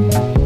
you